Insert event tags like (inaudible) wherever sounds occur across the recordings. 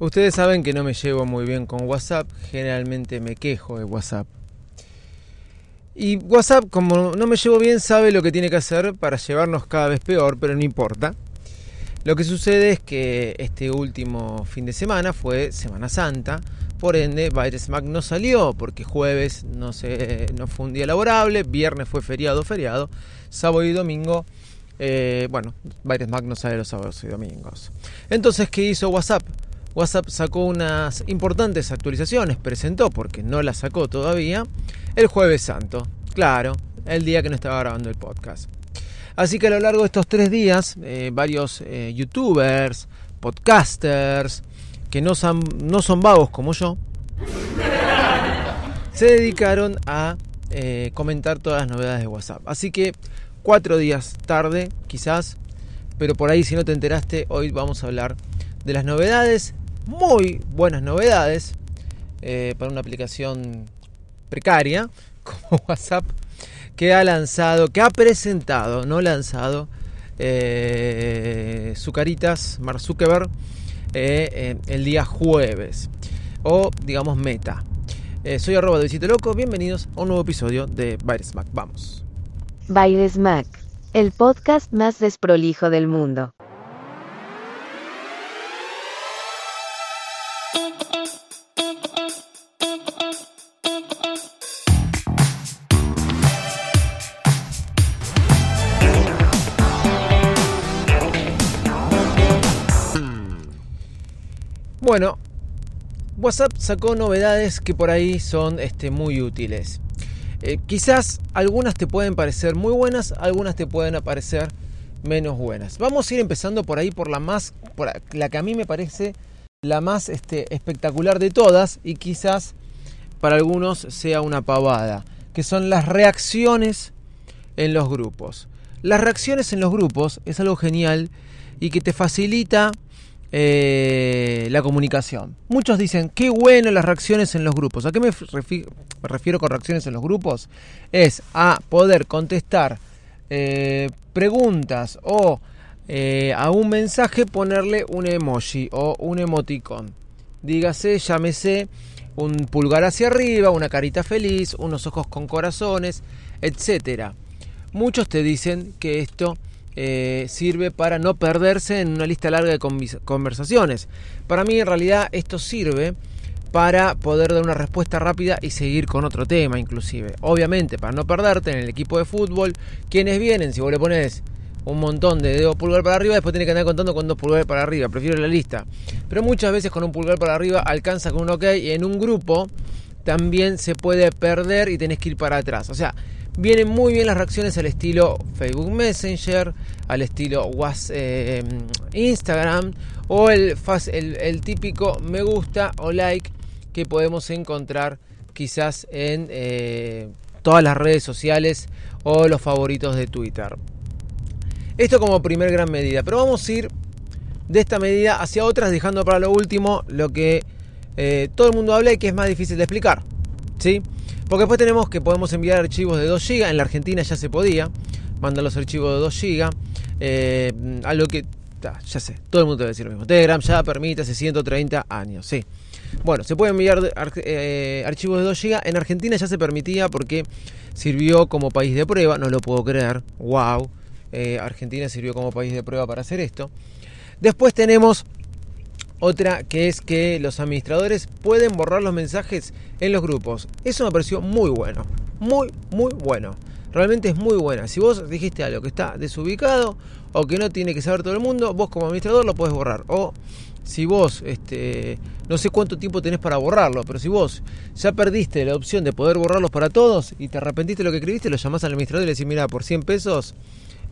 Ustedes saben que no me llevo muy bien con WhatsApp, generalmente me quejo de WhatsApp. Y WhatsApp, como no me llevo bien, sabe lo que tiene que hacer para llevarnos cada vez peor, pero no importa. Lo que sucede es que este último fin de semana fue Semana Santa, por ende Virus Mac no salió porque jueves no, se, no fue un día laborable, viernes fue feriado, feriado, sábado y domingo, eh, bueno, Virus Mac no sale los sábados y domingos. Entonces, ¿qué hizo WhatsApp? WhatsApp sacó unas importantes actualizaciones, presentó, porque no las sacó todavía, el jueves santo, claro, el día que no estaba grabando el podcast. Así que a lo largo de estos tres días, eh, varios eh, youtubers, podcasters, que no son, no son vagos como yo, se dedicaron a eh, comentar todas las novedades de WhatsApp. Así que cuatro días tarde, quizás, pero por ahí si no te enteraste, hoy vamos a hablar de las novedades muy buenas novedades eh, para una aplicación precaria (laughs) como WhatsApp que ha lanzado, que ha presentado, no lanzado, eh, Zuckerberg eh, el día jueves o digamos meta. Eh, soy arroba de Loco, bienvenidos a un nuevo episodio de Virus Mac. Vamos. Virus Mac, el podcast más desprolijo del mundo. Bueno, WhatsApp sacó novedades que por ahí son este, muy útiles. Eh, quizás algunas te pueden parecer muy buenas, algunas te pueden parecer menos buenas. Vamos a ir empezando por ahí por la más, por la que a mí me parece la más este, espectacular de todas y quizás para algunos sea una pavada, que son las reacciones en los grupos. Las reacciones en los grupos es algo genial y que te facilita eh, la comunicación. Muchos dicen, qué bueno las reacciones en los grupos. ¿A qué me, refiero con reacciones en los grupos? Es a poder contestar eh, preguntas o eh, a un mensaje ponerle un emoji o un emoticon. Dígase, llámese un pulgar hacia arriba, una carita feliz, unos ojos con corazones, etc. Muchos te dicen que esto eh, sirve para no perderse en una lista larga de conversaciones. Para mí en realidad esto sirve para poder dar una respuesta rápida y seguir con otro tema inclusive. Obviamente, para no perderte en el equipo de fútbol, quienes vienen, si vos le pones un montón de dedos pulgar para arriba, después tiene que andar contando con dos pulgares para arriba, prefiero la lista. Pero muchas veces con un pulgar para arriba alcanza con un ok y en un grupo también se puede perder y tenés que ir para atrás. O sea, Vienen muy bien las reacciones al estilo Facebook Messenger, al estilo WhatsApp, eh, Instagram o el, el, típico me gusta o like que podemos encontrar quizás en eh, todas las redes sociales o los favoritos de Twitter. Esto como primer gran medida, pero vamos a ir de esta medida hacia otras dejando para lo último lo que eh, todo el mundo habla y que es más difícil de explicar. ¿sí? Porque después tenemos que podemos enviar archivos de 2 GB. En la Argentina ya se podía mandar los archivos de 2 GB. Eh, algo que, ya sé, todo el mundo debe decir lo mismo. Telegram ya permite hace 130 años, sí. Bueno, se puede enviar eh, archivos de 2 GB. En Argentina ya se permitía porque sirvió como país de prueba. No lo puedo creer. ¡Wow! Eh, Argentina sirvió como país de prueba para hacer esto. Después tenemos otra que es que los administradores pueden borrar los mensajes en los grupos. Eso me pareció muy bueno. Muy, muy bueno. Realmente es muy buena. Si vos dijiste algo que está desubicado o que no tiene que saber todo el mundo, vos como administrador lo puedes borrar. O si vos, este, no sé cuánto tiempo tenés para borrarlo, pero si vos ya perdiste la opción de poder borrarlos para todos y te arrepentiste de lo que escribiste, lo llamás al administrador y le decís, mira, por 100 pesos,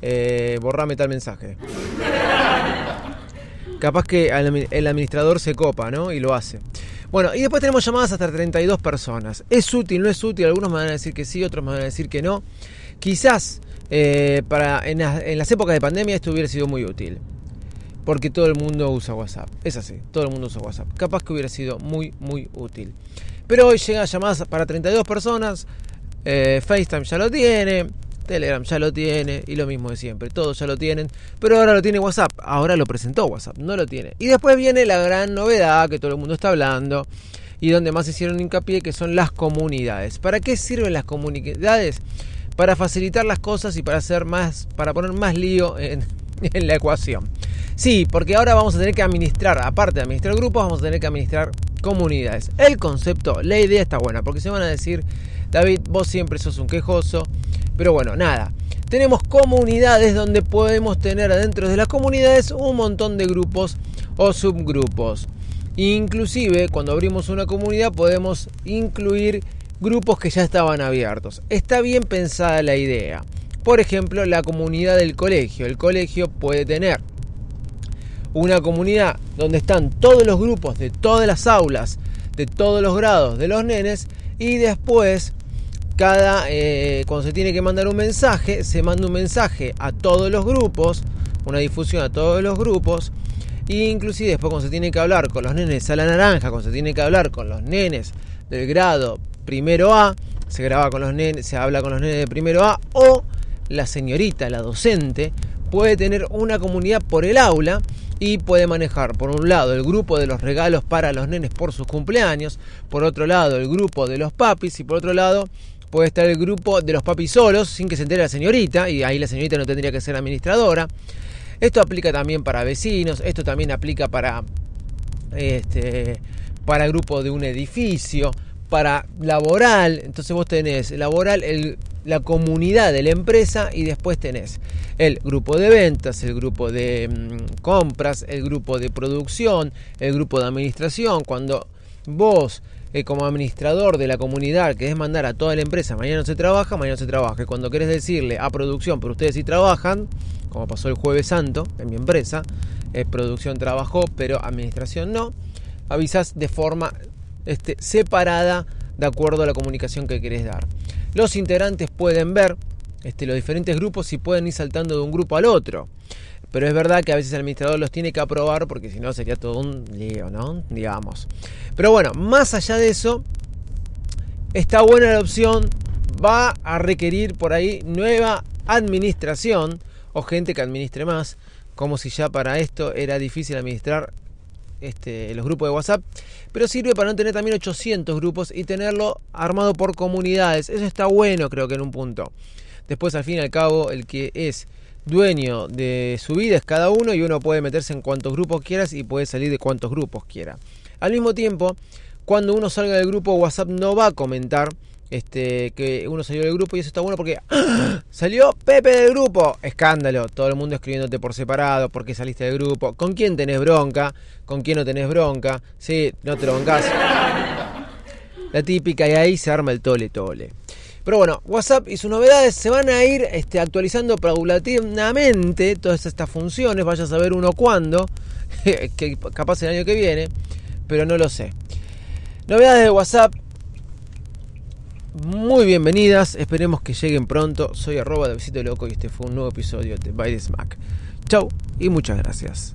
eh, borrame tal mensaje. Capaz que el administrador se copa, ¿no? Y lo hace. Bueno, y después tenemos llamadas hasta 32 personas. ¿Es útil, no es útil? Algunos me van a decir que sí, otros me van a decir que no. Quizás eh, para, en, en las épocas de pandemia esto hubiera sido muy útil porque todo el mundo usa WhatsApp. Es así, todo el mundo usa WhatsApp. Capaz que hubiera sido muy, muy útil. Pero hoy llega llamadas para 32 personas. Eh, FaceTime ya lo tiene. Telegram ya lo tiene. Y lo mismo de siempre. Todos ya lo tienen. Pero ahora lo tiene WhatsApp. Ahora lo presentó WhatsApp. No lo tiene. Y después viene la gran novedad que todo el mundo está hablando. Y donde más hicieron hincapié que son las comunidades. ¿Para qué sirven las comunidades? Para facilitar las cosas y para hacer más. Para poner más lío en, (laughs) en la ecuación. Sí, porque ahora vamos a tener que administrar, aparte de administrar grupos, vamos a tener que administrar comunidades. El concepto, la idea está buena, porque se van a decir, David, vos siempre sos un quejoso, pero bueno, nada. Tenemos comunidades donde podemos tener adentro de las comunidades un montón de grupos o subgrupos. Inclusive cuando abrimos una comunidad podemos incluir grupos que ya estaban abiertos. Está bien pensada la idea. Por ejemplo, la comunidad del colegio. El colegio puede tener una comunidad donde están todos los grupos de todas las aulas, de todos los grados de los nenes y después cada eh, cuando se tiene que mandar un mensaje se manda un mensaje a todos los grupos una difusión a todos los grupos e inclusive después cuando se tiene que hablar con los nenes a la naranja cuando se tiene que hablar con los nenes del grado primero A se graba con los nenes se habla con los nenes de primero A o la señorita la docente puede tener una comunidad por el aula y puede manejar por un lado el grupo de los regalos para los nenes por sus cumpleaños, por otro lado el grupo de los papis y por otro lado puede estar el grupo de los papis solos sin que se entere la señorita y ahí la señorita no tendría que ser administradora. Esto aplica también para vecinos, esto también aplica para este para grupo de un edificio, para laboral, entonces vos tenés laboral el la comunidad de la empresa y después tenés el grupo de ventas, el grupo de mm, compras, el grupo de producción, el grupo de administración. Cuando vos eh, como administrador de la comunidad querés mandar a toda la empresa, mañana no se trabaja, mañana no se trabaja. Y cuando querés decirle a producción, pero ustedes sí trabajan, como pasó el jueves santo en mi empresa, eh, producción trabajó, pero administración no, avisás de forma este, separada de acuerdo a la comunicación que querés dar. Los integrantes pueden ver este, los diferentes grupos y pueden ir saltando de un grupo al otro. Pero es verdad que a veces el administrador los tiene que aprobar porque si no sería todo un lío, ¿no? Digamos. Pero bueno, más allá de eso, está buena la opción. Va a requerir por ahí nueva administración o gente que administre más. Como si ya para esto era difícil administrar este, los grupos de WhatsApp, pero sirve para no tener también 800 grupos y tenerlo armado por comunidades. Eso está bueno, creo que en un punto. Después, al fin y al cabo, el que es dueño de su vida es cada uno y uno puede meterse en cuantos grupos quieras y puede salir de cuantos grupos quiera. Al mismo tiempo, cuando uno salga del grupo, WhatsApp no va a comentar este, que uno salió del grupo y eso está bueno porque ¡ah! salió Pepe del grupo. Escándalo, todo el mundo escribiéndote por separado, porque saliste del grupo, con quién tenés bronca, con quién no tenés bronca, sí, no te lo. La típica y ahí se arma el tole tole. Pero bueno, WhatsApp y sus novedades se van a ir este, actualizando paulatinamente todas estas funciones, vaya a saber uno cuándo, (laughs) que capaz el año que viene, pero no lo sé. Novedades de WhatsApp, muy bienvenidas, esperemos que lleguen pronto. Soy arroba de Visito Loco y este fue un nuevo episodio de By the Smack. Chau y muchas gracias.